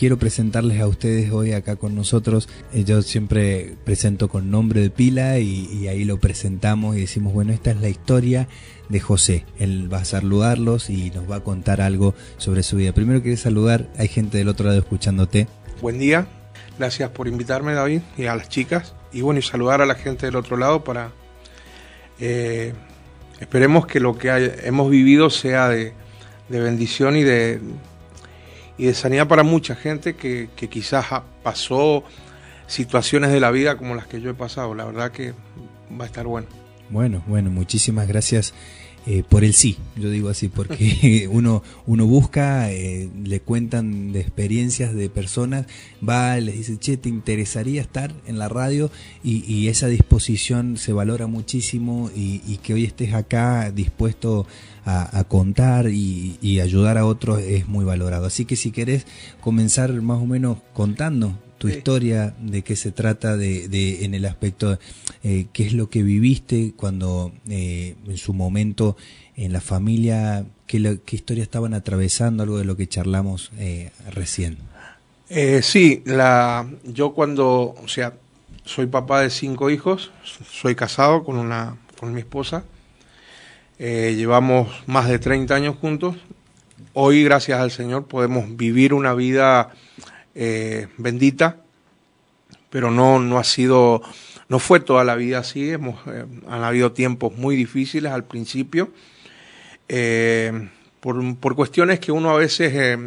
quiero presentarles a ustedes hoy acá con nosotros. Eh, yo siempre presento con nombre de pila y, ahí lo presentamos y decimos, bueno, esta es la historia de José. Él va a saludarlos y nos va a contar algo sobre su vida. Primero quiero saludar, hay gente del otro lado escuchándote. Buen día, gracias por invitarme David y a las chicas. Y bueno, y saludar a la gente del otro lado para... Eh, esperemos que lo que hemos vivido sea de bendición y de, y de sanidad para mucha gente que, quizás pasó situaciones de la vida como las que yo he pasado. La verdad que va a estar bueno. Bueno, bueno, muchísimas gracias eh, por el sí, yo digo así, porque uno, uno busca, eh, le cuentan de experiencias de personas, va, les dice, che, ¿te interesaría estar en la radio? Y, esa disposición se valora muchísimo y, y que hoy estés acá dispuesto a, contar y, ayudar a otros es muy valorado. Así que si querés comenzar más o menos contando tu historia, de qué se trata de, en el aspecto, eh, qué es lo que viviste cuando eh, en su momento en la familia, qué, qué historia estaban atravesando, algo de lo que charlamos eh, recién. sí, la, yo cuando, o sea, soy papá de cinco hijos, soy casado con, una, con mi esposa, eh, llevamos más de 30 años juntos. Hoy, gracias al Señor, podemos vivir una vida eh, bendita, pero no, no ha sido, no fue toda la vida así. Hemos, eh, han habido tiempos muy difíciles al principio, por, por, cuestiones que uno a veces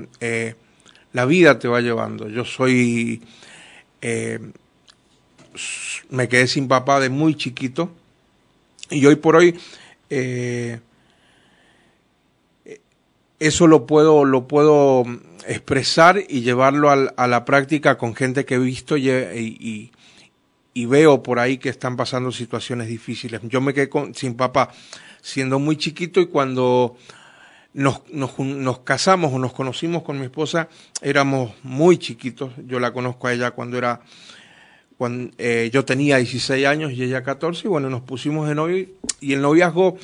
la vida te va llevando. Yo soy, me quedé sin papá de muy chiquito y hoy por hoy eh, eso lo puedo, lo puedo expresar y llevarlo a la práctica con gente que he visto y, veo por ahí que están pasando situaciones difíciles. Yo me quedé sin papá siendo muy chiquito y cuando nos, nos, casamos o nos conocimos con mi esposa éramos muy chiquitos. Yo la conozco a ella cuando era eh, yo tenía 16 años y ella 14, y bueno, nos pusimos de novio y el noviazgo,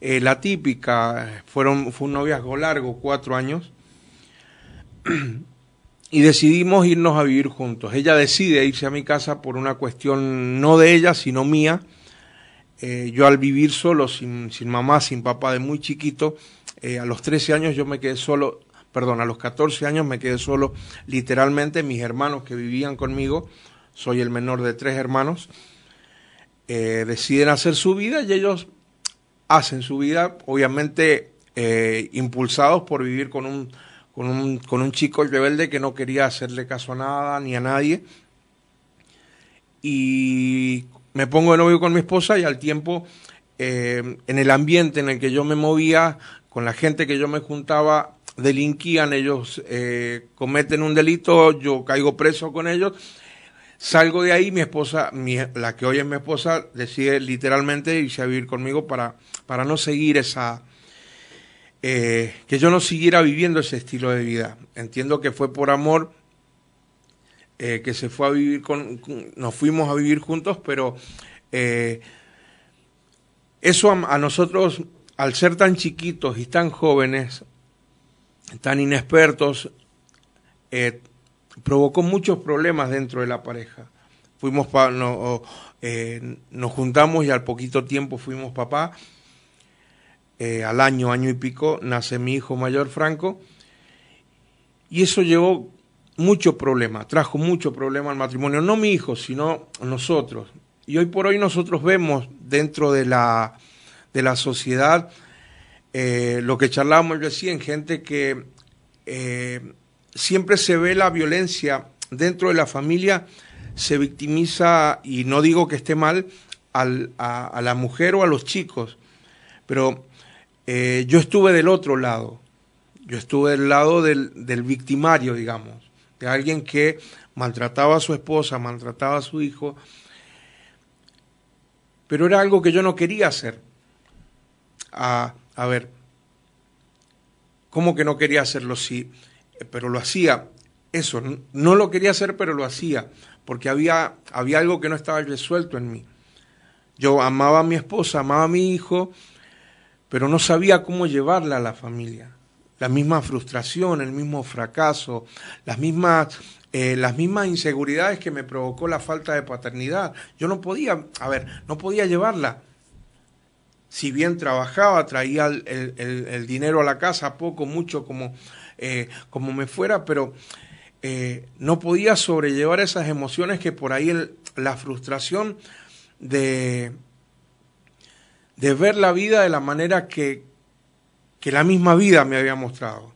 eh, la típica, fueron, fue un noviazgo largo, cuatro años, y decidimos irnos a vivir juntos. Ella decide irse a mi casa por una cuestión no de ella, sino mía. Eh, yo al vivir solo, sin, sin, mamá, sin papá, de muy chiquito, a los 13 años yo me quedé solo, perdón, a los 14 años me quedé solo, literalmente mis hermanos que vivían conmigo, soy el menor de tres hermanos, eh, deciden hacer su vida y ellos hacen su vida, obviamente eh, impulsados por vivir con un, con, un, con un chico rebelde que no quería hacerle caso a nada ni a nadie. Y me pongo de novio con mi esposa y al tiempo, eh, en el ambiente en el que yo me movía, con la gente que yo me juntaba, delinquían, ellos cometen un delito, yo caigo preso con ellos Salgo de ahí, mi esposa, la que hoy es mi esposa, decide literalmente irse a vivir conmigo para, para no seguir esa, eh, que yo no siguiera viviendo ese estilo de vida. Entiendo que fue por amor eh, que se fue a vivir con, nos fuimos a vivir juntos, pero eh, eso a, nosotros, al ser tan chiquitos y tan jóvenes, tan inexpertos, provocó muchos problemas dentro de la pareja. Fuimos eh, nos juntamos y al poquito tiempo fuimos papá. Eh, al año, año y pico, nace mi hijo mayor Franco. Y eso llevó mucho problema, trajo mucho problema al matrimonio. No mi hijo, sino nosotros. Y hoy por hoy nosotros vemos dentro de la, de la sociedad eh, lo que charlábamos recién, gente que siempre se ve la violencia dentro de la familia, se victimiza, y no digo que esté mal, a, la mujer o a los chicos, pero eh, yo estuve del otro lado, yo estuve del lado del, del victimario, digamos, de alguien que maltrataba a su esposa, maltrataba a su hijo, pero era algo que yo no quería hacer. A, a ver, ¿cómo que no quería hacerlo? Si pero lo hacía. Eso, no lo quería hacer, pero lo hacía, porque había, había algo que no estaba resuelto en mí. Yo amaba a mi esposa, amaba a mi hijo, pero no sabía cómo llevarla a la familia. la misma frustración, el mismo fracaso, las mismas, eh, las mismas inseguridades que me provocó la falta de paternidad. Yo no podía, a ver, no podía llevarla. Si bien trabajaba, traía el, dinero a la casa, poco, mucho, como, eh, como me fuera, pero eh, no podía sobrellevar esas emociones que por ahí la frustración de, de ver la vida de la manera que, que la misma vida me había mostrado.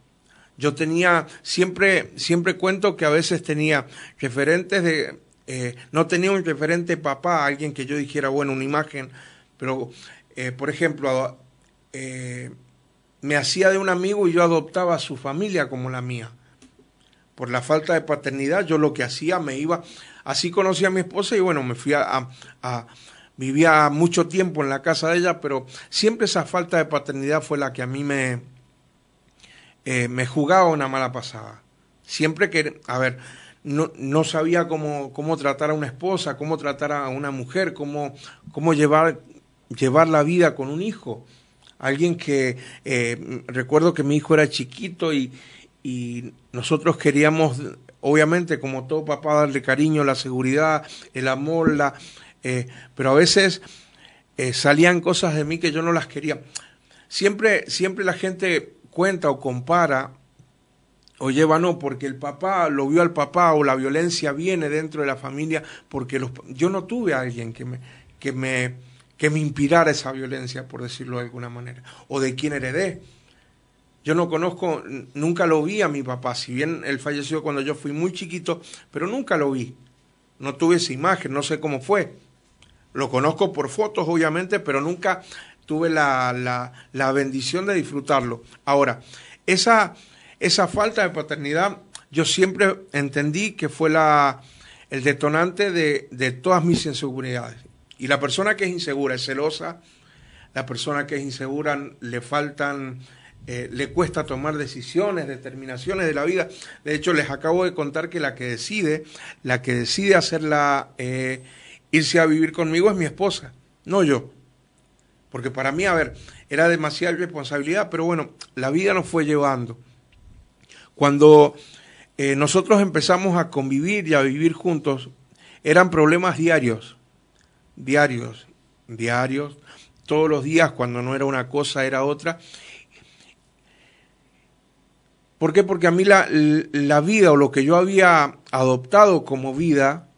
Yo tenía, siempre, siempre cuento que a veces tenía referentes de, eh, no tenía un referente papá, alguien que yo dijera, bueno, una imagen, pero, por ejemplo, me hacía de un amigo y yo adoptaba a su familia como la mía. Por la falta de paternidad, yo lo que hacía, me iba, así conocí a mi esposa y bueno, me fui a vivía mucho tiempo en la casa de ella, pero siempre esa falta de paternidad fue la que a mí me, eh, me jugaba una mala pasada. Siempre que, a ver, no, no sabía cómo, cómo tratar a una esposa, cómo tratar a una mujer, cómo, cómo llevar, llevar la vida con un hijo. Alguien que, eh, recuerdo que mi hijo era chiquito y, y nosotros queríamos, obviamente, como todo papá, darle cariño, la seguridad, el amor, la, eh, pero a veces eh, salían cosas de mí que yo no las quería. Siempre, siempre la gente cuenta o compara o lleva no, porque el papá lo vio al papá o la violencia viene dentro de la familia, porque los, yo no tuve a alguien que me, que, me, que me inspirara esa violencia, por decirlo de alguna manera, o de quién heredé. Yo no conozco, nunca lo vi a mi papá, si bien él falleció cuando yo fui muy chiquito, pero nunca lo vi. No tuve esa imagen, no sé cómo fue. Lo conozco por fotos, obviamente, pero nunca tuve la, la, bendición de disfrutarlo. Ahora, esa, esa falta de paternidad, yo siempre entendí que fue la, el detonante de, de todas mis inseguridades. Y la persona que es insegura es celosa, la persona que es insegura le faltan, eh, le cuesta tomar decisiones, determinaciones de la vida. De hecho, les acabo de contar que la que decide, la que decide hacerla eh, irse a vivir conmigo es mi esposa, no yo. Porque para mí, a ver, era demasiada responsabilidad, pero bueno, la vida nos fue llevando. Cuando eh, nosotros empezamos a convivir y a vivir juntos, eran problemas diarios, diarios, diarios, todos los días, cuando no era una cosa, era otra. ¿Por qué? Porque a mí la, la vida o lo que yo había adoptado como vida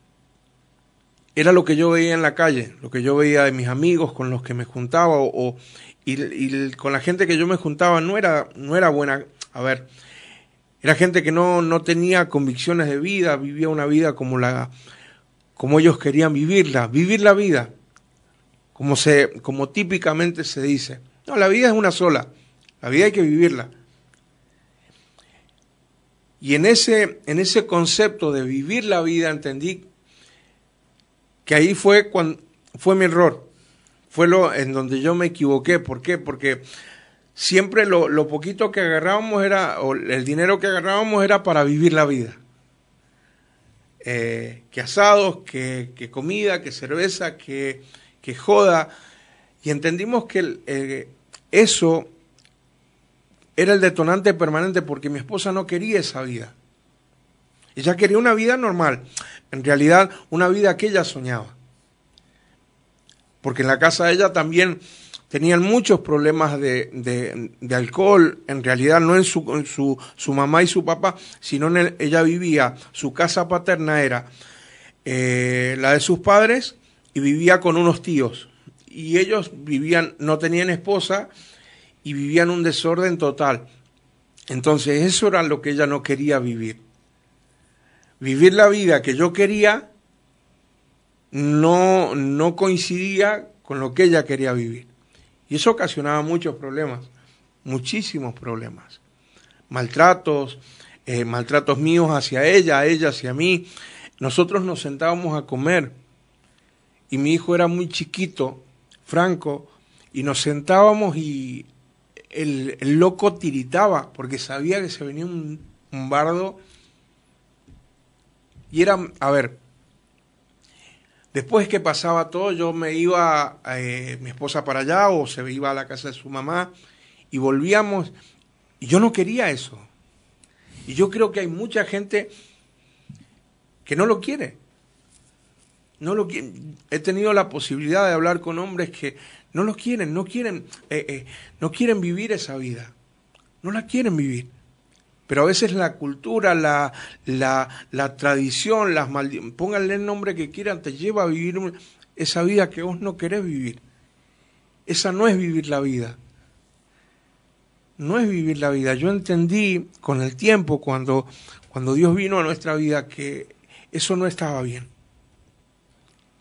era lo que yo veía en la calle, lo que yo veía de mis amigos con los que me juntaba o, y, con la gente que yo me juntaba no era, no era buena. A ver, era gente que no, no tenía convicciones de vida, vivía una vida como, la, como ellos querían vivirla, vivir la vida, como, se, como típicamente se dice. No, la vida es una sola, la vida hay que vivirla. Y en ese, en ese concepto de vivir la vida entendí que ahí fue cuando fue mi error, fue lo en donde yo me equivoqué. ¿Por qué? Porque siempre lo, poquito que agarrábamos era, o el dinero que agarrábamos era para vivir la vida. Eh, que asados, que, comida, que cerveza, que, joda. Y entendimos que eh, eso era el detonante permanente porque mi esposa no quería esa vida. Ella quería una vida normal en realidad una vida que ella soñaba. Porque en la casa de ella también tenían muchos problemas de, alcohol, en realidad no en su, su, mamá y su papá, sino en ella vivía, su casa paterna era eh, la de sus padres y vivía con unos tíos. Y ellos vivían, no tenían esposa y vivían un desorden total. Entonces eso era lo que ella no quería vivir vivir la vida que yo quería no, no coincidía con lo que ella quería vivir. Y eso ocasionaba muchos problemas, muchísimos problemas. Maltratos, eh, maltratos míos hacia ella, ella hacia mí. Nosotros nos sentábamos a comer y mi hijo era muy chiquito, Franco, y nos sentábamos y el, loco tiritaba porque sabía que se venía un bardo y era, a ver, después que pasaba todo, yo me iba, eh, mi esposa para allá o se iba a la casa de su mamá y volvíamos Y yo no quería eso. Y yo creo que hay mucha gente que no lo quiere. No lo He tenido la posibilidad de hablar con hombres que no lo quieren, no quieren, eh, eh, no quieren vivir esa vida. No la quieren vivir. Pero a veces la cultura, la, la, tradición, las maldiciones, pónganle el nombre que quieran, te lleva a vivir esa vida que vos no querés vivir. Esa no es vivir la vida. No es vivir la vida. Yo entendí con el tiempo, cuando, cuando Dios vino a nuestra vida, que eso no estaba bien.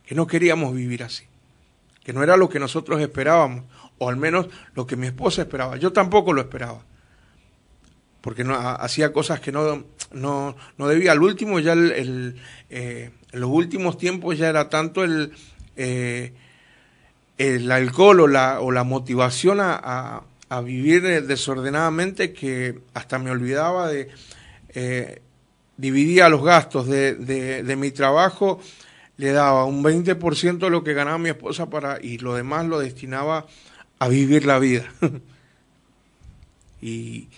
Que no queríamos vivir así. Que no era lo que nosotros esperábamos. O al menos lo que mi esposa esperaba. Yo tampoco lo esperaba porque hacía cosas que no, no, no debía. Al último, ya el, eh, en los últimos tiempos ya era tanto el, eh, el alcohol o la, motivación a, a, vivir desordenadamente que hasta me olvidaba de... Eh, dividía los gastos de, de, de, mi trabajo, le daba un 20% de lo que ganaba mi esposa para, y lo demás lo destinaba a vivir la vida. y,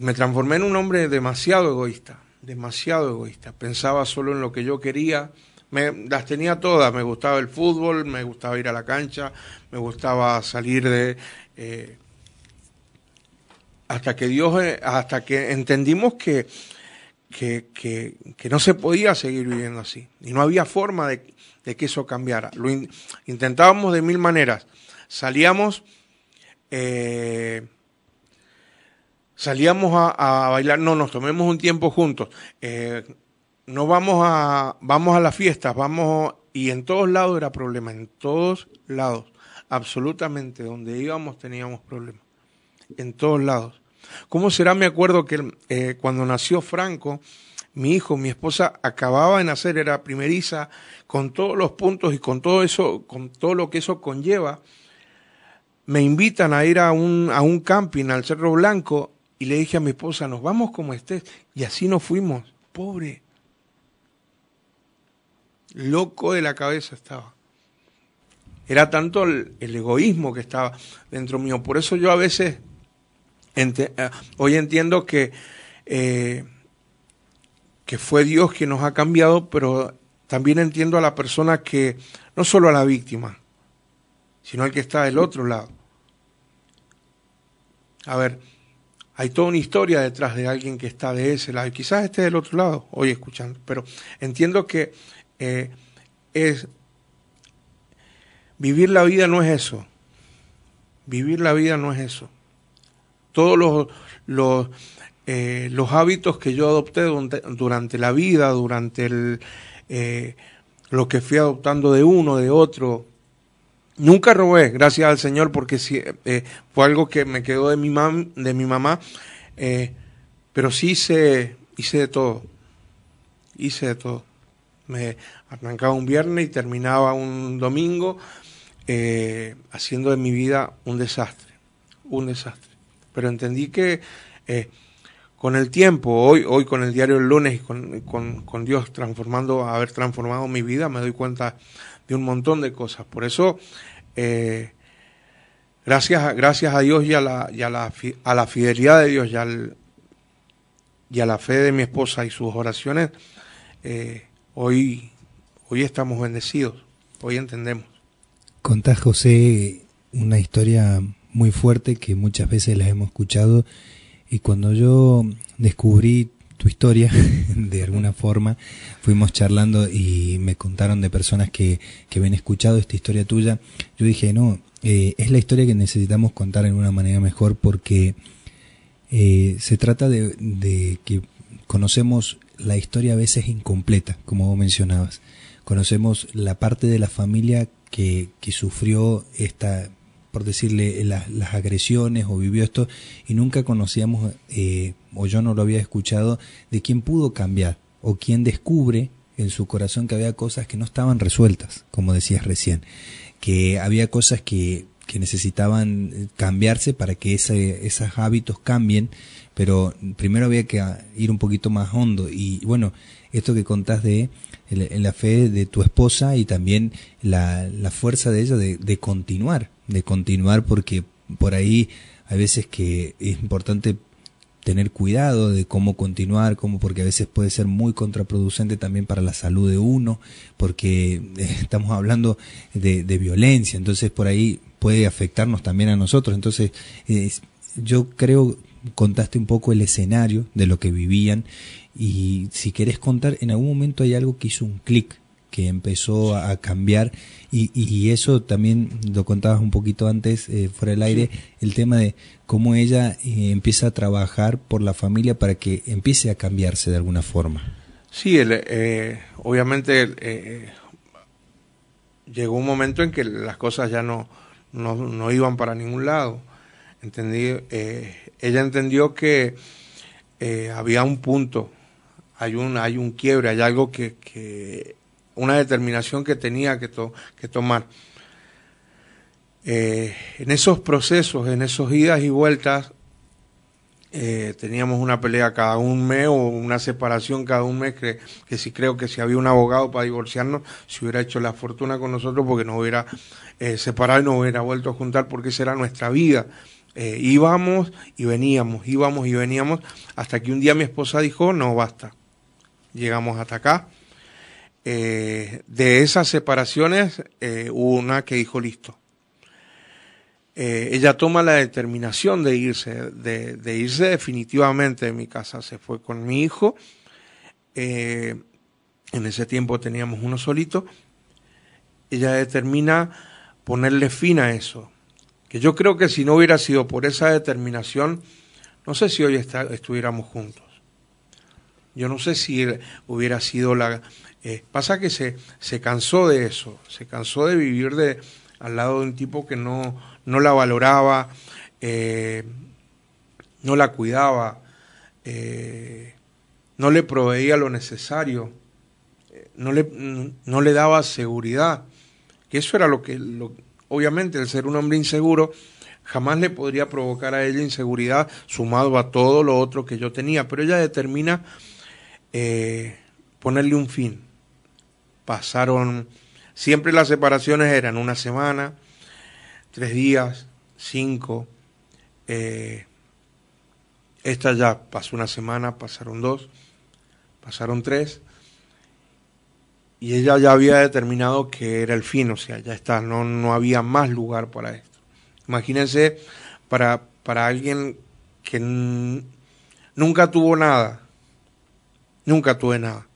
me transformé en un hombre demasiado egoísta, demasiado egoísta. Pensaba solo en lo que yo quería. Me, las tenía todas. Me gustaba el fútbol, me gustaba ir a la cancha, me gustaba salir de... Eh, hasta que Dios, eh, hasta que entendimos que, que, que, no se podía seguir viviendo así. Y no había forma de, que eso cambiara. Lo intentábamos de mil maneras. Salíamos... Eh, salíamos a, bailar, no, nos tomemos un tiempo juntos, eh, no vamos a, vamos a las fiestas, vamos, y en todos lados era problema, en todos lados, absolutamente, donde íbamos teníamos problemas, en todos lados. ¿Cómo será? Me acuerdo que eh, cuando nació Franco, mi hijo, mi esposa acababa de nacer, era primeriza, con todos los puntos y con todo eso, con todo lo que eso conlleva, me invitan a ir a un, a un camping al Cerro Blanco y le dije a mi esposa, nos vamos como estés. Y así nos fuimos. Pobre. Loco de la cabeza estaba. Era tanto el, egoísmo que estaba dentro mío. Por eso yo a veces, eh, hoy entiendo que, eh, que fue Dios quien nos ha cambiado, pero también entiendo a la persona que, no solo a la víctima, sino al que está del otro lado. A ver, hay toda una historia detrás de alguien que está de ese lado y quizás esté del otro lado hoy escuchando, pero entiendo que eh, es vivir la vida no es eso, vivir la vida no es eso. Todos los, los, eh, hábitos que yo adopté durante, la vida, durante el, eh, lo que fui adoptando de uno, de otro, Nunca robé, gracias al Señor, porque eh, fue algo que me quedó de mi, mam, de mi mamá, eh, pero sí hice, hice de todo, hice de todo. Me arrancaba un viernes y terminaba un domingo eh, haciendo de mi vida un desastre, un desastre. Pero entendí que con el tiempo, hoy, hoy con el diario del lunes y con, con, con Dios transformando, haber transformado mi vida, me doy cuenta de un montón de cosas. Por eso eh, gracias, gracias a Dios y a la, la, a la fidelidad de Dios y, y, a la fe de mi esposa y sus oraciones, eh, hoy, hoy estamos bendecidos, hoy entendemos. Contás, José, una historia muy fuerte que muchas veces la hemos escuchado y cuando yo descubrí tu historia, de alguna forma. Fuimos charlando y me contaron de personas que, que habían escuchado esta historia tuya. Yo dije, no, eh, es la historia que necesitamos contar en una manera mejor porque eh, se trata de, de que conocemos la historia a veces incompleta, como vos mencionabas. Conocemos la parte de la familia que, que sufrió esta por decirle, las agresiones o vivió esto y nunca conocíamos, eh, o yo no lo había escuchado, de quién pudo cambiar o quién descubre en su corazón que había cosas que no estaban resueltas, como decías recién, que había cosas que, que necesitaban cambiarse para que ese, esos hábitos cambien, pero primero había que ir un poquito más hondo. Y bueno, esto que contás de la fe de tu esposa y también la, la fuerza de ella de, de continuar, de continuar porque por ahí hay veces que es importante tener cuidado de cómo continuar, cómo, porque a veces puede ser muy contraproducente también para la salud de uno, porque eh, estamos hablando de, violencia, entonces por ahí puede afectarnos también a nosotros. Entonces, yo creo, contaste un poco el escenario de lo que vivían y si querés contar, en algún momento hay algo que hizo un clic, que empezó a cambiar y, y, eso también lo contabas un poquito antes, eh, fuera del aire, el tema de cómo ella eh, empieza a trabajar por la familia para que empiece a cambiarse de alguna forma. Sí, eh, obviamente llegó un momento en que las cosas ya no, no, no iban para ningún lado. Entendí, ella entendió que había un punto, hay un, hay un quiebre, hay algo que, que una determinación que tenía que, que tomar. Eh, en esos procesos, en esos idas y vueltas, eh, teníamos una pelea cada un mes o una separación cada un mes, que, que si creo que si había un abogado para divorciarnos, si hubiera hecho la fortuna con nosotros porque nos hubiera eh, separado y nos hubiera vuelto a juntar porque esa era nuestra vida. íbamos y veníamos, íbamos y veníamos, hasta que un día mi esposa dijo, no, basta, llegamos hasta acá eh, de esas separaciones eh, hubo una que dijo listo. Eh, ella toma la determinación de irse, de, irse definitivamente de mi casa. Se fue con mi hijo. en ese tiempo teníamos uno solito. Ella determina ponerle fin a eso. Que yo creo que si no hubiera sido por esa determinación, no sé si hoy estuviéramos juntos. Yo no sé si hubiera sido la, eh, pasa que se, se cansó de eso, se cansó de vivir de, al lado de un tipo que no, no la valoraba, eh, no la cuidaba, eh, no le proveía lo necesario, no le, no le daba seguridad, que eso era lo que, obviamente, el ser un hombre inseguro, jamás le podría provocar a ella inseguridad sumado a todo lo otro que yo tenía, pero ella determina ponerle un fin pasaron, siempre las separaciones eran una semana, tres días, cinco. Eh, esta ya pasó una semana, pasaron dos, pasaron tres. Y ella ya había determinado que era el fin, o sea, ya está, no, no había más lugar para esto. Imagínense para, para alguien que nunca tuvo nada, nunca tuve nada.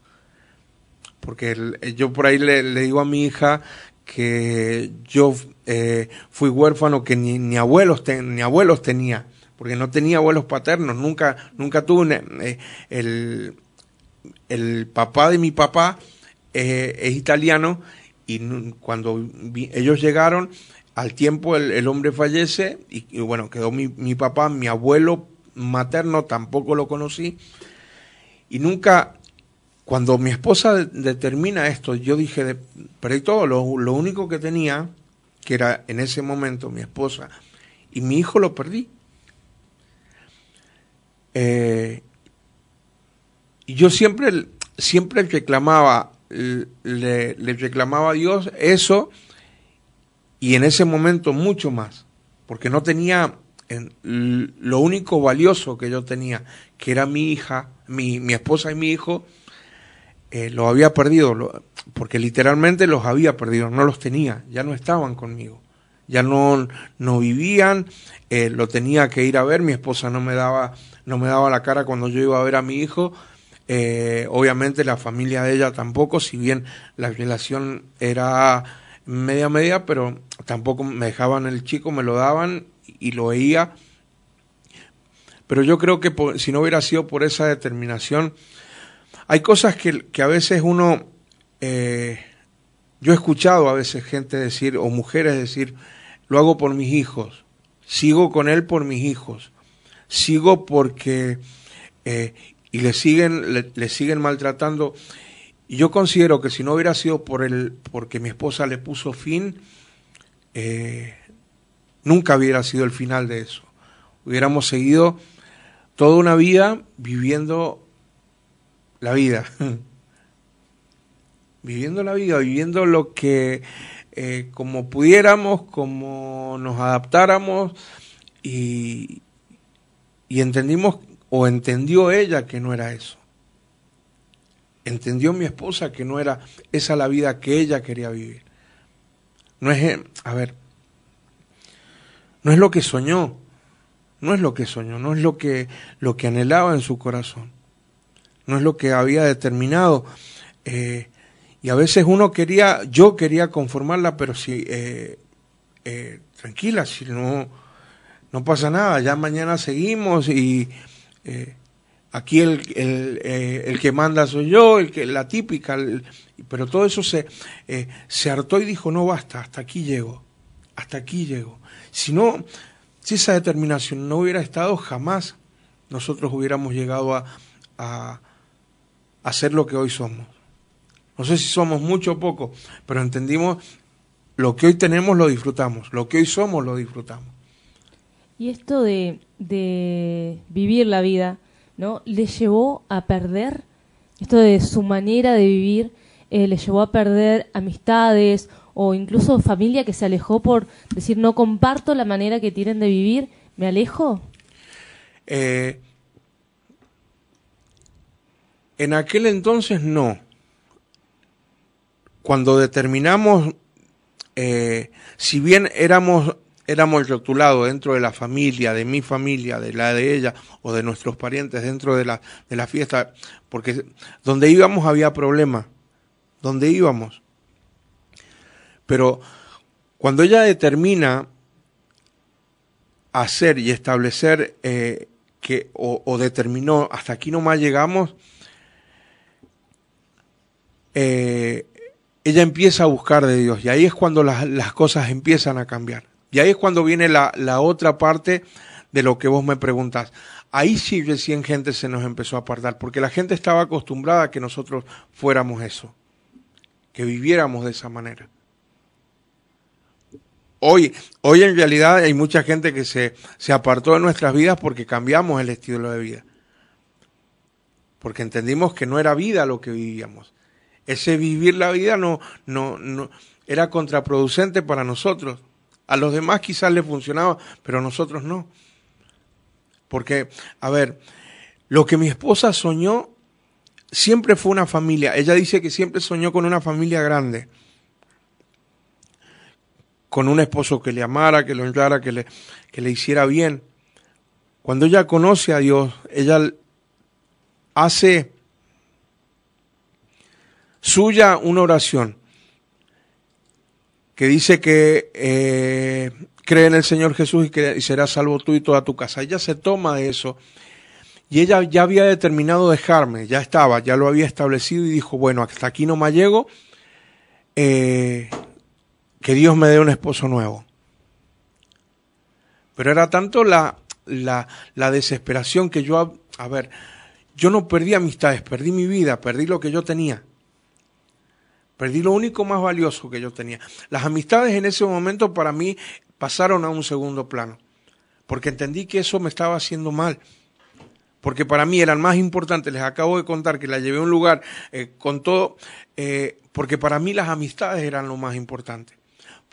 Porque eh, yo por ahí le, digo a mi hija que yo eh, fui huérfano que ni, abuelos ni abuelos tenía porque no tenía abuelos paternos. Nunca nunca tuve eh, el, el papá de mi papá es italiano y cuando ellos llegaron al tiempo el, hombre fallece y, y, bueno quedó mi, mi papá. Mi abuelo materno tampoco lo conocí y nunca cuando mi esposa determina esto, yo dije, perdí todo, lo, único que tenía, que era en ese momento mi esposa, y mi hijo lo perdí. Eh, y yo siempre, siempre reclamaba, le, reclamaba a Dios eso, y en ese momento mucho más, porque no tenía lo único valioso que yo tenía, que era mi hija, mi, mi esposa y mi hijo, eh, los había perdido, porque literalmente los había perdido, no los tenía, ya no estaban conmigo, ya no, no vivían, eh, lo tenía que ir a ver, mi esposa no me daba, no me daba la cara cuando yo iba a ver a mi hijo, eh, obviamente la familia de ella tampoco, si bien la relación era media media, pero tampoco me dejaban el chico, me lo daban y lo veía. Pero yo creo que si no hubiera sido por esa determinación, hay cosas que, a veces uno, eh, yo he escuchado a veces gente decir, o mujeres decir, lo hago por mis hijos, sigo con él por mis hijos, sigo porque, eh, y le siguen, le, siguen maltratando. Y yo considero que si no hubiera sido por el, porque mi esposa le puso fin, eh, nunca hubiera sido el final de eso. Hubiéramos seguido toda una vida viviendo la vida. viviendo la vida, viviendo lo que eh, como pudiéramos, como nos adaptáramos, y, y entendimos, o entendió ella que no era eso. Entendió mi esposa que no era esa la vida que ella quería vivir. No es, a ver, no es lo que soñó, no es lo que soñó, no es lo que, lo que anhelaba en su corazón, no es lo que había determinado. Eh, y a veces uno quería, yo quería conformarla, pero si, eh, eh, tranquila, si no, no pasa nada, ya mañana seguimos y aquí el, el, que manda soy yo, el que la típica, pero todo eso se, se hartó y dijo, no basta, hasta aquí llego, hasta aquí llego. Si no, si esa determinación no hubiera estado, jamás nosotros hubiéramos llegado a, a, ser lo que hoy somos. No sé si somos mucho o poco, pero entendimos lo que hoy tenemos lo disfrutamos, lo que hoy somos lo disfrutamos. Y esto de, de vivir la vida, ¿no? ¿Le llevó a perder? Esto de su manera de vivir, eh, ¿le llevó a perder amistades o incluso familia que se alejó por decir no comparto la manera que tienen de vivir, ¿me alejo? Eh, en aquel entonces no cuando determinamos, eh, si bien éramos, éramos rotulados dentro de la familia, de mi familia, de la de ella o de nuestros parientes dentro de la, de la fiesta, porque donde íbamos había problemas, donde íbamos. Pero cuando ella determina hacer y establecer eh, que, o, determinó, hasta aquí nomás llegamos, eh, ella empieza a buscar de Dios y ahí es cuando las, cosas empiezan a cambiar. Y ahí es cuando viene la, la, otra parte de lo que vos me preguntas. Ahí sí recién gente se nos empezó a apartar, porque la gente estaba acostumbrada a que nosotros fuéramos eso, que viviéramos de esa manera. Hoy, hoy en realidad hay mucha gente que se, se apartó de nuestras vidas porque cambiamos el estilo de vida. Porque entendimos que no era vida lo que vivíamos. Ese vivir la vida no, no, no era contraproducente para nosotros. A los demás quizás les funcionaba, pero a nosotros no. Porque, a ver, lo que mi esposa soñó siempre fue una familia. Ella dice que siempre soñó con una familia grande. Con un esposo que le amara, que lo honrara, que le, que le hiciera bien. Cuando ella conoce a Dios, ella hace suya una oración que dice que eh, cree en el Señor Jesús y que será salvo tú y toda tu casa. Ella se toma de eso y ella ya había determinado dejarme, ya estaba, ya lo había establecido y dijo, bueno, hasta aquí no me llego, eh, que Dios me dé un esposo nuevo. Pero era tanto la, la, la desesperación que yo, a, a ver, yo no perdí amistades, perdí mi vida, perdí lo que yo tenía. Perdí lo único más valioso que yo tenía. Las amistades en ese momento para mí pasaron a un segundo plano, porque entendí que eso me estaba haciendo mal. Porque para mí eran más importantes, les acabo de contar que la llevé a un lugar eh, con todo, eh, porque para mí las amistades eran lo más importante.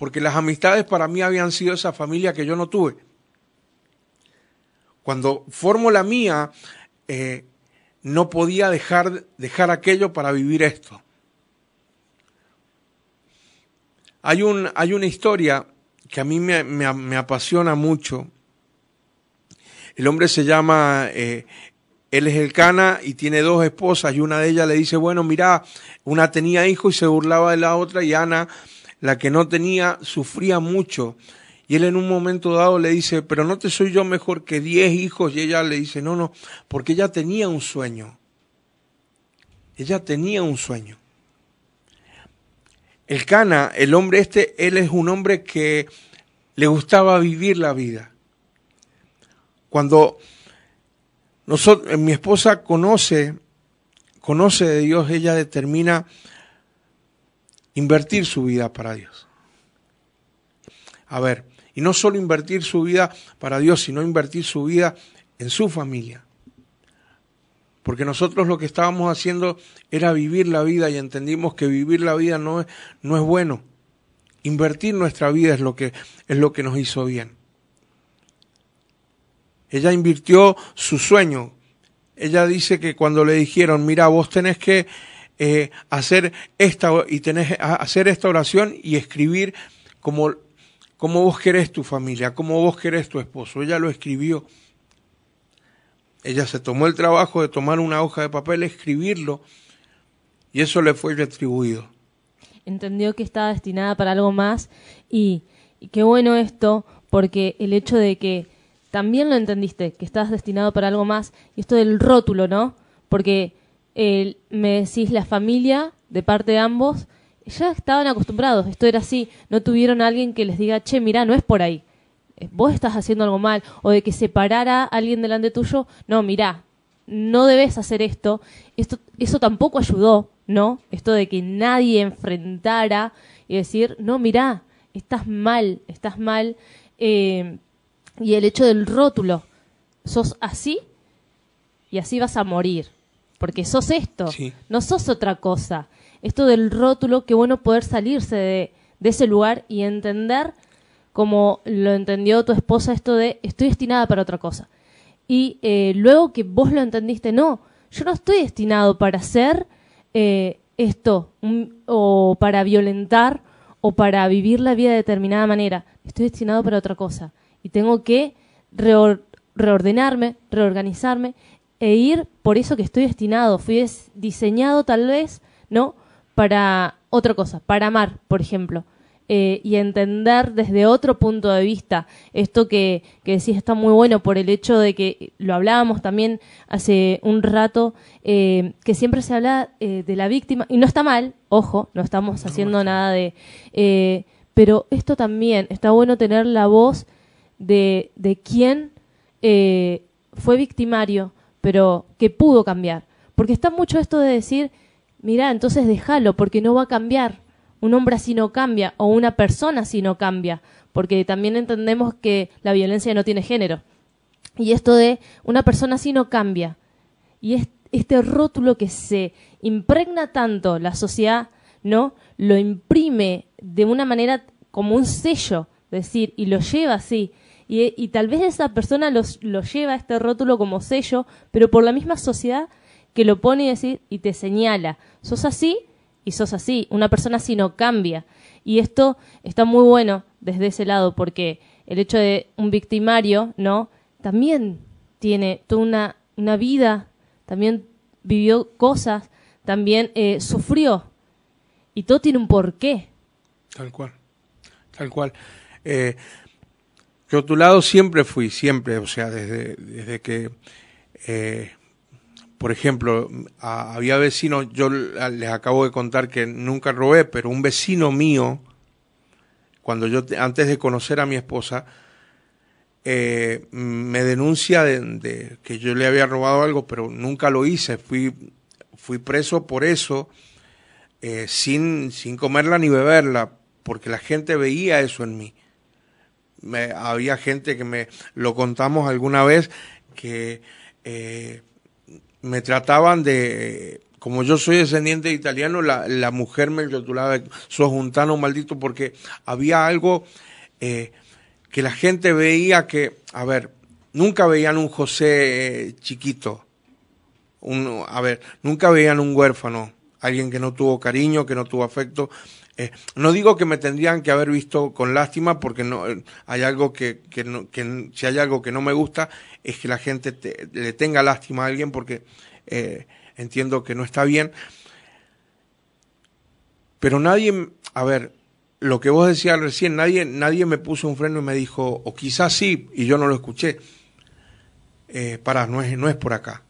Porque las amistades para mí habían sido esa familia que yo no tuve. Cuando formo la mía, eh, no podía dejar, dejar aquello para vivir esto. Hay, un, hay una historia que a mí me, me, apasiona mucho. El hombre se llama, eh, él es el cana y tiene dos esposas y una de ellas le dice, bueno, mira, una tenía hijos y se burlaba de la otra y Ana, la que no tenía, sufría mucho. Y él en un momento dado le dice, pero no te soy yo mejor que diez hijos. Y ella le dice, no, no, porque ella tenía un sueño. Ella tenía un sueño. El Cana, el hombre este, él es un hombre que le gustaba vivir la vida. Cuando nosotros, mi esposa conoce, conoce de Dios, ella determina invertir su vida para Dios. A ver, y no solo invertir su vida para Dios, sino invertir su vida en su familia. Porque nosotros lo que estábamos haciendo era vivir la vida y entendimos que vivir la vida no es, no es bueno. Invertir nuestra vida es lo que, es lo que nos hizo bien. Ella invirtió su sueño. Ella dice que cuando le dijeron, mira, vos tenés que eh, hacer esta y hacer esta oración y escribir como, como vos querés tu familia, como vos querés tu esposo. Ella lo escribió. Ella se tomó el trabajo de tomar una hoja de papel, escribirlo, y eso le fue retribuido. Entendió que estaba destinada para algo más y, y qué bueno esto, porque el hecho de que también lo entendiste, que estás destinado para algo más, y esto del rótulo, ¿no? Porque me decís la familia, de parte de ambos, ya estaban acostumbrados, esto era así, no tuvieron a alguien que les diga, che, mira, no es por ahí, eh, vos estás haciendo algo mal, o de que se parara alguien delante tuyo, no, mira, no debes hacer esto, esto eso tampoco ayudó, ¿no? Esto de que nadie enfrentara y decir, no, mira, estás mal, estás mal, eh, y el hecho del rótulo, sos así y así vas a morir, porque sos esto, no sos otra cosa. Esto del rótulo, qué bueno poder salirse de, ese lugar y entender como lo entendió tu esposa esto de estoy destinada para otra cosa. Y eh, luego que vos lo entendiste, no, yo no estoy destinado para hacer eh, esto o para violentar o para vivir la vida de determinada manera, estoy destinado para otra cosa y tengo que reordenarme, reorganizarme e ir por eso que estoy destinado. Fui diseñado tal vez, ¿no? Para otra cosa, para amar, por ejemplo. Eh, y entender desde otro punto de vista esto que, que decís está muy bueno por el hecho de que lo hablábamos también hace un rato, eh, que siempre se habla eh, de la víctima, y no está mal, ojo, no estamos haciendo nada de... pero esto también, está bueno tener la voz de, de quién eh, fue victimario, pero que pudo cambiar. Porque está mucho esto de decir, mira, entonces déjalo, porque no va a cambiar. Un hombre así no cambia, o una persona así no cambia, porque también entendemos que la violencia no tiene género. Y esto de una persona así no cambia. Y es, este rótulo que se impregna tanto la sociedad, ¿no? Lo imprime de una manera como un sello, decir, y lo lleva así. Y, tal vez esa persona los, lo lleva este rótulo como sello, pero por la misma sociedad que lo pone y, decir, y te señala, sos así y sos así, una persona así no cambia. Y esto está muy bueno desde ese lado, porque el hecho de un victimario, ¿no? También tiene toda una, una vida, también vivió cosas, también eh, sufrió. Y todo tiene un porqué. Tal cual, tal cual. Eh, tu lado siempre fui, siempre, o sea, desde, desde que, eh, por ejemplo, había vecinos, yo les acabo de contar que nunca robé, pero un vecino mío, cuando yo, antes de conocer a mi esposa, eh, me denuncia de, que yo le había robado algo, pero nunca lo hice, fui, fui preso por eso, eh, sin, sin comerla ni beberla, porque la gente veía eso en mí me, había gente que me lo contamos alguna vez que eh, me trataban de como yo soy descendiente de italiano, la, la mujer me rotulaba de juntano maldito porque había algo eh, que la gente veía que, a ver, nunca veían un José eh, chiquito, un, a ver, nunca veían un huérfano, alguien que no tuvo cariño, que no tuvo afecto, eh, no digo que me tendrían que haber visto con lástima, porque no eh, hay algo que, que, que, si hay algo que no me gusta es que la gente le tenga lástima a alguien, porque eh, entiendo que no está bien. Pero nadie, a ver, lo que vos decías recién, nadie, nadie me puso un freno y me dijo, o quizás sí, y yo no lo escuché. Eh, para, no es, no es por acá.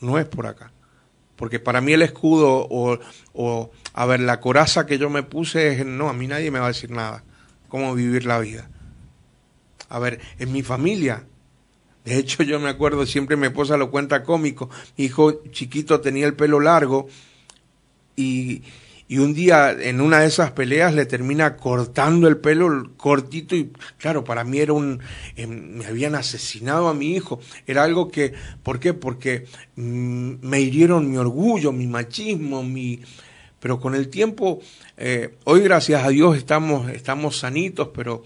No es por acá. Porque para mí el escudo o, o, a ver, la coraza que yo me puse es, no, a mí nadie me va a decir nada. Cómo vivir la vida. A ver, en mi familia. De hecho, yo me acuerdo, siempre mi esposa lo cuenta cómico. Mi hijo chiquito tenía el pelo largo y, y un día en una de esas peleas le termina cortando el pelo cortito y claro, para mí era un, em, me habían asesinado a mi hijo, era algo que, ¿por qué? Porque mm, me hirieron mi orgullo, mi machismo, mi... Pero con el tiempo, eh, hoy gracias a Dios estamos, estamos sanitos, pero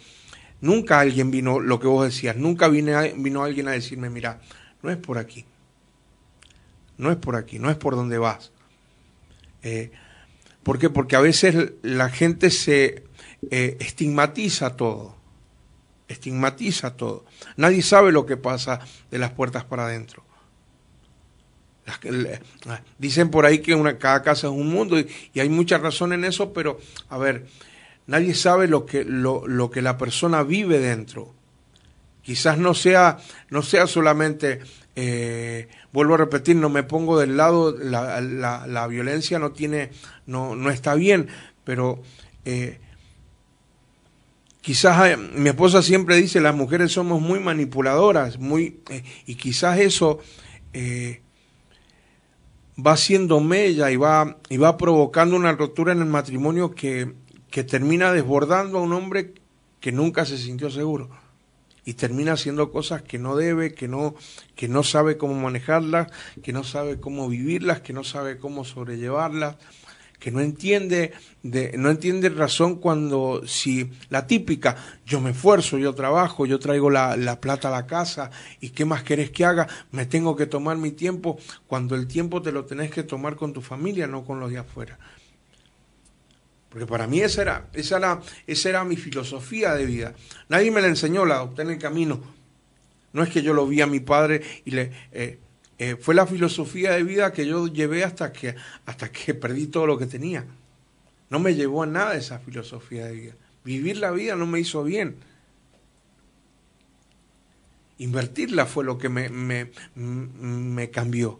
Nunca alguien vino, lo que vos decías, nunca vine, vino alguien a decirme, mira, no es por aquí, no es por aquí, no es por donde vas. Eh, ¿Por qué? Porque a veces la gente se eh, estigmatiza todo, estigmatiza todo. Nadie sabe lo que pasa de las puertas para adentro. Dicen por ahí que cada casa es un mundo y, y, hay mucha razón en eso, pero a ver, nadie sabe lo que, lo, lo que la persona vive dentro. Quizás no sea, no sea solamente, eh, vuelvo a repetir, no me pongo del lado, la, la, la violencia no tiene, no, no está bien, pero eh, quizás eh, mi esposa siempre dice, las mujeres somos muy manipuladoras, muy, y quizás eso va haciendo mella y va, y va provocando una rotura en el matrimonio que, que termina desbordando a un hombre que nunca se sintió seguro y termina haciendo cosas que no debe, que no, que no sabe cómo manejarlas, que no sabe cómo vivirlas, que no sabe cómo sobrellevarlas, que no entiende, de, no entiende razón cuando si la típica, yo me esfuerzo, yo trabajo, yo traigo la, la plata a la casa y qué más querés que haga, me tengo que tomar mi tiempo, cuando el tiempo te lo tenés que tomar con tu familia, no con los de afuera. Porque para mí esa era, esa era, esa era mi filosofía de vida. Nadie me la enseñó, la adopté en el camino. No es que yo lo vi a mi padre y le... Eh, eh, fue la filosofía de vida que yo llevé hasta que, hasta que perdí todo lo que tenía. No me llevó a nada esa filosofía de vida. Vivir la vida no me hizo bien. Invertirla fue lo que me, me, me cambió.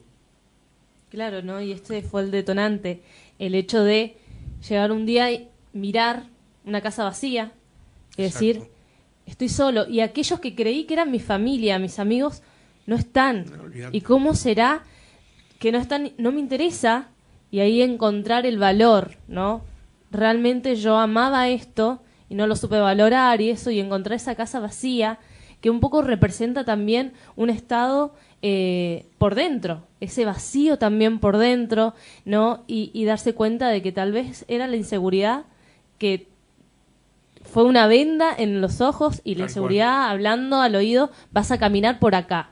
Claro, ¿no? Y este fue el detonante. El hecho de llegar un día y mirar una casa vacía y decir, Exacto. estoy solo. Y aquellos que creí que eran mi familia, mis amigos, no están. No, ¿Y cómo será que no están? No me interesa. Y ahí encontrar el valor, ¿no? Realmente yo amaba esto y no lo supe valorar y eso, y encontrar esa casa vacía que un poco representa también un estado eh, por dentro, ese vacío también por dentro, ¿no? Y, y, darse cuenta de que tal vez era la inseguridad que fue una venda en los ojos y la inseguridad hablando al oído, vas a caminar por acá.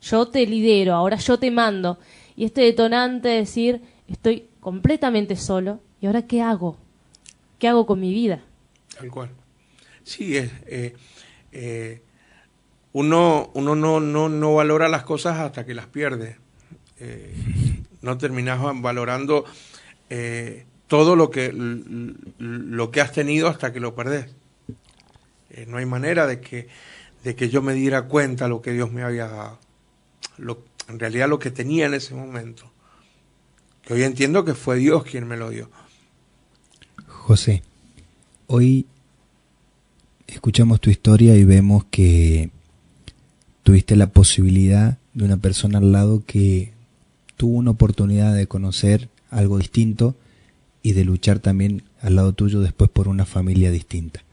Yo te lidero, ahora yo te mando. Y este detonante de decir, estoy completamente solo, ¿y ahora qué hago? ¿Qué hago con mi vida? Tal cual. Sí, es... Eh, eh, uno, uno no, no, no valora las cosas hasta que las pierde. Eh, no terminas valorando eh, todo lo que, lo que has tenido hasta que lo perdés. Eh, no hay manera de que, de que yo me diera cuenta lo que Dios me había dado. Lo, en realidad lo que tenía en ese momento. Que hoy entiendo que fue Dios quien me lo dio. José, hoy escuchamos tu historia y vemos que tuviste la posibilidad de una persona al lado que tuvo una oportunidad de conocer algo distinto y de luchar también al lado tuyo después por una familia distinta.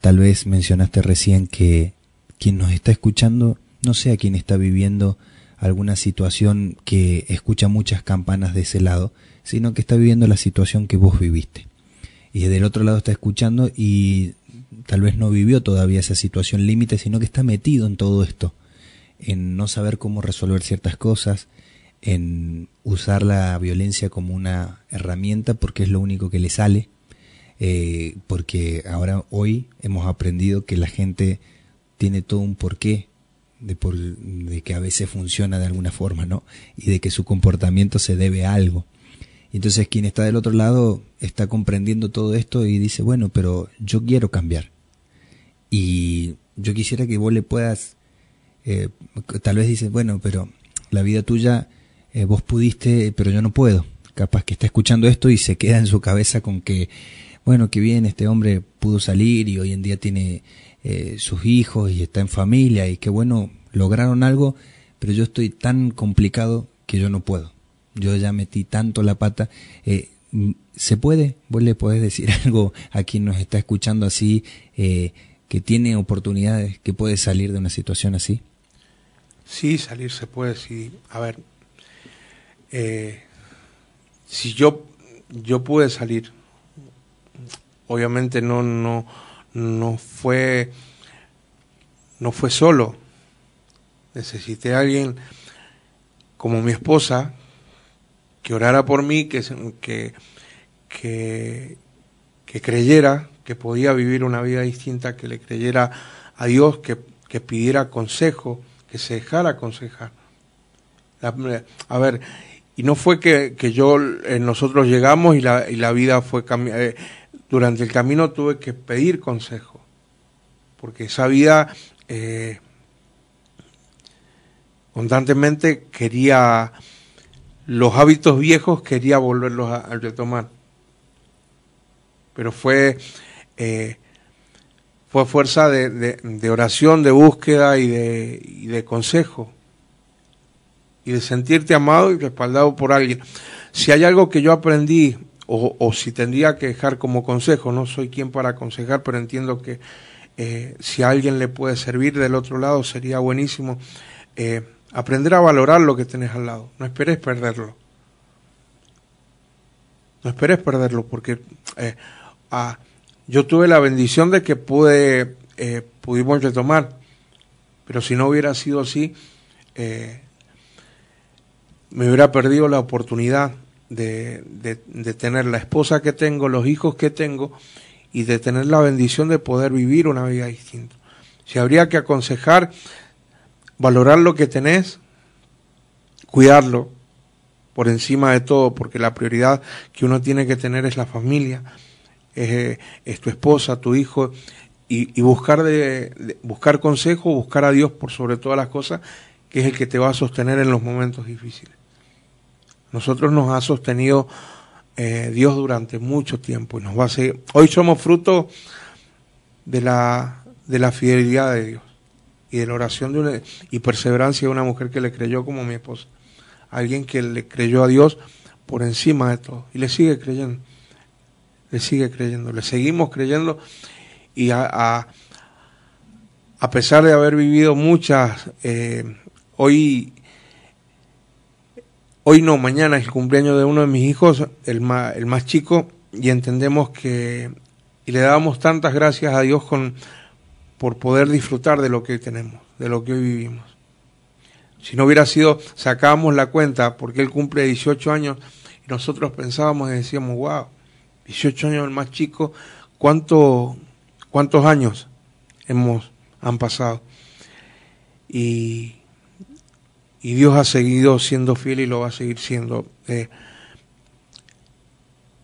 Tal vez mencionaste recién que quien nos está escuchando no sea quien está viviendo alguna situación que escucha muchas campanas de ese lado, sino que está viviendo la situación que vos viviste. Y del otro lado está escuchando y tal vez no vivió todavía esa situación límite, sino que está metido en todo esto, en no saber cómo resolver ciertas cosas, en usar la violencia como una herramienta porque es lo único que le sale, eh, porque ahora hoy hemos aprendido que la gente tiene todo un porqué de, por, de que a veces funciona de alguna forma, ¿no? Y de que su comportamiento se debe a algo. Entonces quien está del otro lado está comprendiendo todo esto y dice, bueno, pero yo quiero cambiar. Y yo quisiera que vos le puedas, eh, tal vez dices, bueno, pero la vida tuya, eh, vos pudiste, pero yo no puedo. Capaz que está escuchando esto y se queda en su cabeza con que, bueno, qué bien, este hombre pudo salir y hoy en día tiene eh, sus hijos y está en familia y qué bueno, lograron algo, pero yo estoy tan complicado que yo no puedo yo ya metí tanto la pata. Eh, ¿Se puede? ¿Vos le podés decir algo a quien nos está escuchando así, eh, que tiene oportunidades, que puede salir de una situación así? Sí, salir se puede, sí. A ver, eh, si yo, yo pude salir, obviamente no, no, no fue, no fue solo. Necesité a alguien como mi esposa que orara por mí, que, que, que, que creyera que podía vivir una vida distinta, que le creyera a Dios, que, que pidiera consejo, que se dejara aconsejar. a ver, y no fue que, que yo, eh, nosotros llegamos y la, y la vida fue. Eh, durante el camino tuve que pedir consejo, porque esa vida eh, constantemente quería, los hábitos viejos quería volverlos a, retomar. Pero fue, eh, fue fuerza de, de, oración, de búsqueda y de, y de consejo. Y de sentirte amado y respaldado por alguien. Si hay algo que yo aprendí o, si tendría que dejar como consejo, no soy quien para aconsejar, pero entiendo que eh, si a alguien le puede servir del otro lado sería buenísimo eh, aprender a valorar lo que tenés al lado, no esperes perderlo. No esperes perderlo porque eh, ah, yo tuve la bendición de que pude, pudimos retomar, pero si no hubiera sido así, me hubiera perdido la oportunidad de, de, tener la esposa que tengo, los hijos que tengo y de tener la bendición de poder vivir una vida distinta. Si habría que aconsejar, valorar lo que tenés, cuidarlo por encima de todo, porque la prioridad que uno tiene que tener es la familia, es, es tu esposa, tu hijo, y, y buscar, de, buscar consejo, buscar a Dios por sobre todas las cosas, que es el que te va a sostener en los momentos difíciles. Nosotros nos ha sostenido eh, Dios durante mucho tiempo y nos va a seguir. Hoy somos fruto de la, de la fidelidad de Dios y de la oración de una, y perseverancia de una mujer que le creyó como mi esposa. Alguien que le creyó a Dios por encima de todo y le sigue creyendo. Le sigue creyendo, le seguimos creyendo y a, a, pesar de haber vivido muchas, eh, hoy Hoy no, mañana es el cumpleaños de uno de mis hijos, el más, el más chico, y entendemos que, y le damos tantas gracias a Dios con, por poder disfrutar de lo que hoy tenemos, de lo que hoy vivimos. Si no hubiera sido, sacábamos la cuenta, porque él cumple 18 años, y nosotros pensábamos y decíamos, wow, 18 años el más chico, ¿cuánto, ¿cuántos años hemos, han pasado? Y, y Dios ha seguido siendo fiel y lo va a seguir siendo. Eh,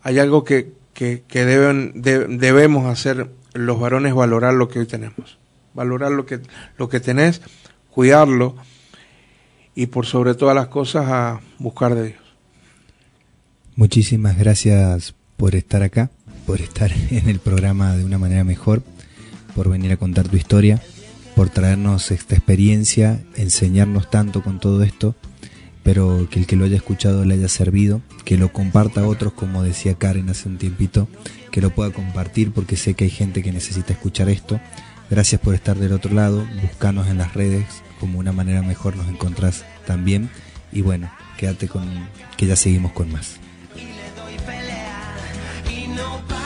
hay algo que, que, deben, debemos hacer los varones, valorar lo que hoy tenemos, valorar lo que, lo que tenés, cuidarlo y por sobre todas las cosas a buscar de Dios. Muchísimas gracias por estar acá, por estar en el programa de una manera mejor, por venir a contar tu historia por traernos esta experiencia, enseñarnos tanto con todo esto, pero que el que lo haya escuchado le haya servido, que lo comparta a otros, como decía Karen hace un tiempito, que lo pueda compartir porque sé que hay gente que necesita escuchar esto. Gracias por estar del otro lado, buscanos en las redes, como una manera mejor nos encontrás también. Y bueno, quédate con que ya seguimos con más. Todo